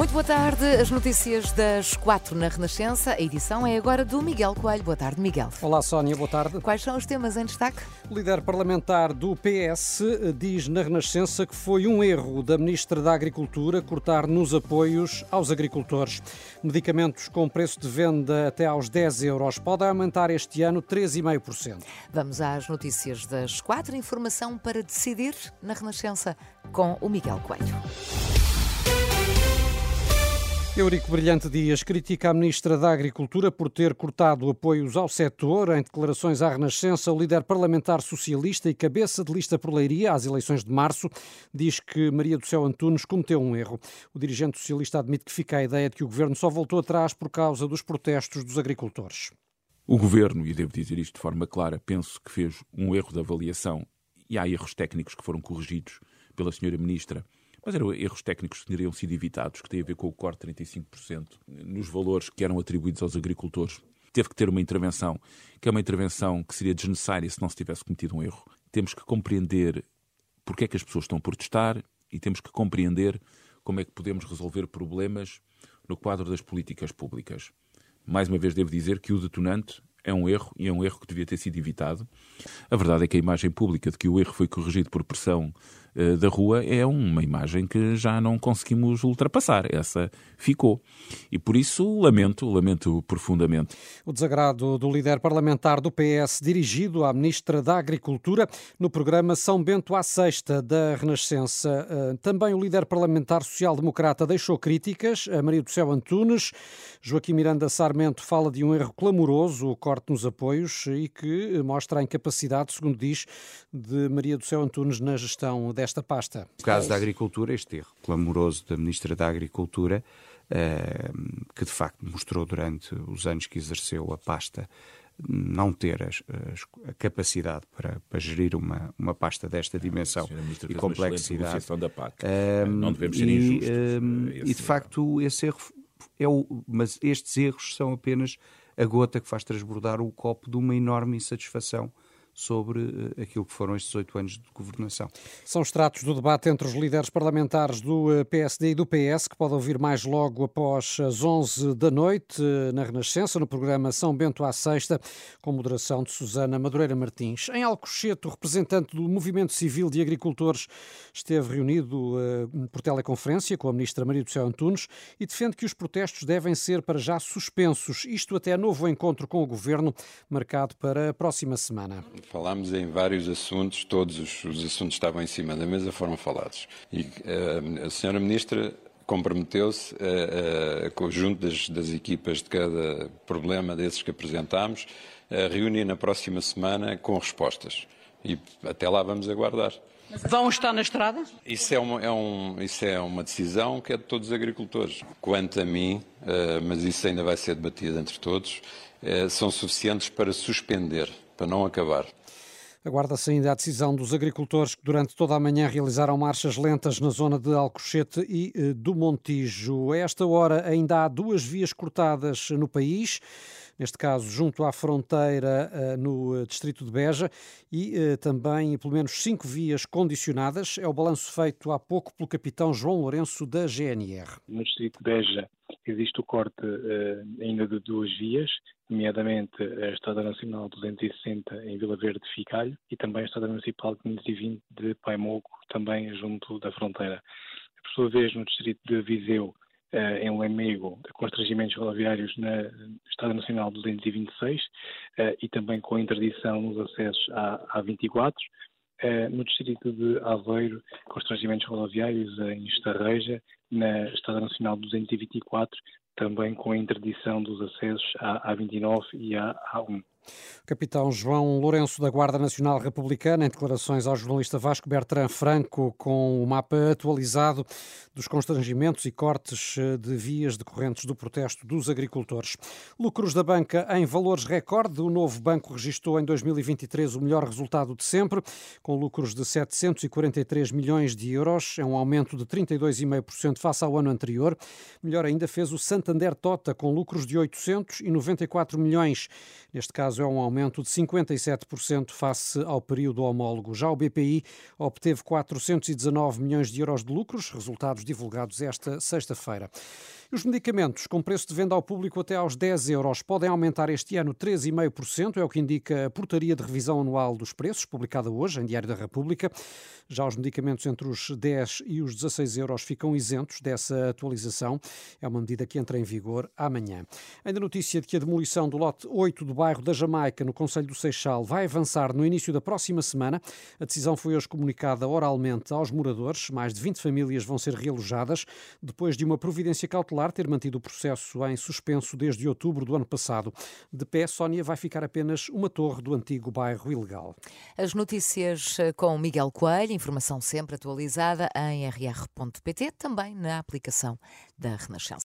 Muito boa tarde. As notícias das quatro na Renascença. A edição é agora do Miguel Coelho. Boa tarde, Miguel. Olá, Sónia. Boa tarde. Quais são os temas em destaque? O líder parlamentar do PS diz na Renascença que foi um erro da Ministra da Agricultura cortar nos apoios aos agricultores. Medicamentos com preço de venda até aos 10 euros podem aumentar este ano 3,5%. Vamos às notícias das quatro. Informação para decidir na Renascença com o Miguel Coelho. Eurico Brilhante Dias critica a Ministra da Agricultura por ter cortado apoios ao setor. Em declarações à Renascença, o líder parlamentar socialista e cabeça de lista por Leiria às eleições de março diz que Maria do Céu Antunes cometeu um erro. O dirigente socialista admite que fica a ideia de que o governo só voltou atrás por causa dos protestos dos agricultores. O governo, e devo dizer isto de forma clara, penso que fez um erro de avaliação e há erros técnicos que foram corrigidos pela senhora ministra mas eram erros técnicos que teriam sido evitados, que têm a ver com o corte de 35% nos valores que eram atribuídos aos agricultores. Teve que ter uma intervenção, que é uma intervenção que seria desnecessária se não se tivesse cometido um erro. Temos que compreender porque é que as pessoas estão a protestar e temos que compreender como é que podemos resolver problemas no quadro das políticas públicas. Mais uma vez devo dizer que o detonante é um erro e é um erro que devia ter sido evitado. A verdade é que a imagem pública de que o erro foi corrigido por pressão da rua é uma imagem que já não conseguimos ultrapassar. Essa ficou. E por isso lamento, lamento profundamente. O desagrado do líder parlamentar do PS dirigido à Ministra da Agricultura no programa São Bento à Sexta da Renascença. Uh, também o líder parlamentar social-democrata deixou críticas a Maria do Céu Antunes. Joaquim Miranda Sarmento fala de um erro clamoroso, corte nos apoios e que mostra a incapacidade, segundo diz, de Maria do Céu Antunes na gestão desta pasta. No caso da agricultura, este erro clamoroso da Ministra da Agricultura, eh, que de facto mostrou durante os anos que exerceu a pasta não ter as, as, a capacidade para, para, gerir uma, uma pasta desta dimensão e complexidade. Da PAC. Um, não devemos ser e, injustos. Um, e de facto, esse erro é o, mas estes erros são apenas a gota que faz transbordar o copo de uma enorme insatisfação sobre eh, aquilo que foram estes oito anos de governação. São extratos do debate entre os líderes parlamentares do eh, PSD e do PS, que pode ouvir mais logo após as 11 da noite, eh, na Renascença, no programa São Bento à Sexta, com moderação de Susana Madureira Martins. Em Alcochete, o representante do Movimento Civil de Agricultores esteve reunido por teleconferência com a ministra Maria do Céu Antunes e defende que os protestos devem ser para já suspensos, isto até novo encontro com o governo, marcado para a próxima semana. Falámos em vários assuntos, todos os, os, assuntos que estavam em cima da mesa foram falados. E uh, a senhora Ministra comprometeu-se, uh, uh, conjunto das, das, equipas de cada problema desses que apresentámos, a reunir na próxima semana com respostas. E até lá vamos aguardar. Vão estar na estrada? Isso é uma, é um, isso é uma decisão que é de todos os agricultores. Quanto a mim, uh, mas isso ainda vai ser debatido entre todos, uh, são suficientes para suspender para não acabar. Aguarda-se ainda a decisão dos agricultores que durante toda a manhã realizaram marchas lentas na zona de Alcochete e eh, do Montijo. A esta hora ainda há duas vias cortadas no país neste caso junto à fronteira eh, no eh, distrito de Beja, e também pelo menos cinco vias condicionadas. É o balanço feito há pouco pelo capitão João Lourenço da GNR. No distrito de Beja existe o corte ainda de duas vias, nomeadamente a Estrada Nacional 260 em Vila Verde de Ficalho e também a Estrada Municipal 520 de Paimogo, também junto da fronteira. Por sua vez, no distrito de Viseu, eh, em Lemego, constrangimentos rodoviários na Estrada Nacional 226 eh, e também com interdição nos acessos à A24. Eh, no distrito de Aveiro, constrangimentos rodoviários em Estarreja, na Estrada Nacional 224, também com a interdição dos acessos à A29 e à A1. Capitão João Lourenço da Guarda Nacional Republicana, em declarações ao jornalista Vasco Bertrand Franco, com o mapa atualizado dos constrangimentos e cortes eh, de vias decorrentes do protesto dos agricultores. Lucros da banca em valores recorde. O novo banco registrou em 2023 o melhor resultado de sempre, com lucros de 743 milhões de euros. É um aumento de 32,5% face ao ano anterior. Melhor ainda fez o Santander Tota, com lucros de 894 milhões. Neste caso, é um aumento de 57% face ao período homólogo. Já o BPI obteve 419 milhões de euros de lucros, resultados divulgados esta sexta-feira. Os medicamentos com preço de venda ao público até aos 10 euros podem aumentar este ano 13,5%, é o que indica a portaria de revisão anual dos preços, publicada hoje em Diário da República. Já os medicamentos entre os 10 e os 16 euros ficam isentos dessa atualização. É uma medida que entra em vigor amanhã. Ainda notícia de que a demolição do lote 8 do bairro da Jamaica, no Conselho do Seixal, vai avançar no início da próxima semana. A decisão foi hoje comunicada oralmente aos moradores. Mais de 20 famílias vão ser realojadas depois de uma providência cautelar ter mantido o processo em suspenso desde outubro do ano passado. De pé, Sónia vai ficar apenas uma torre do antigo bairro ilegal. As notícias eh, com Miguel Coelho, informação sempre atualizada em rr.pt, também na aplicação da Renascença.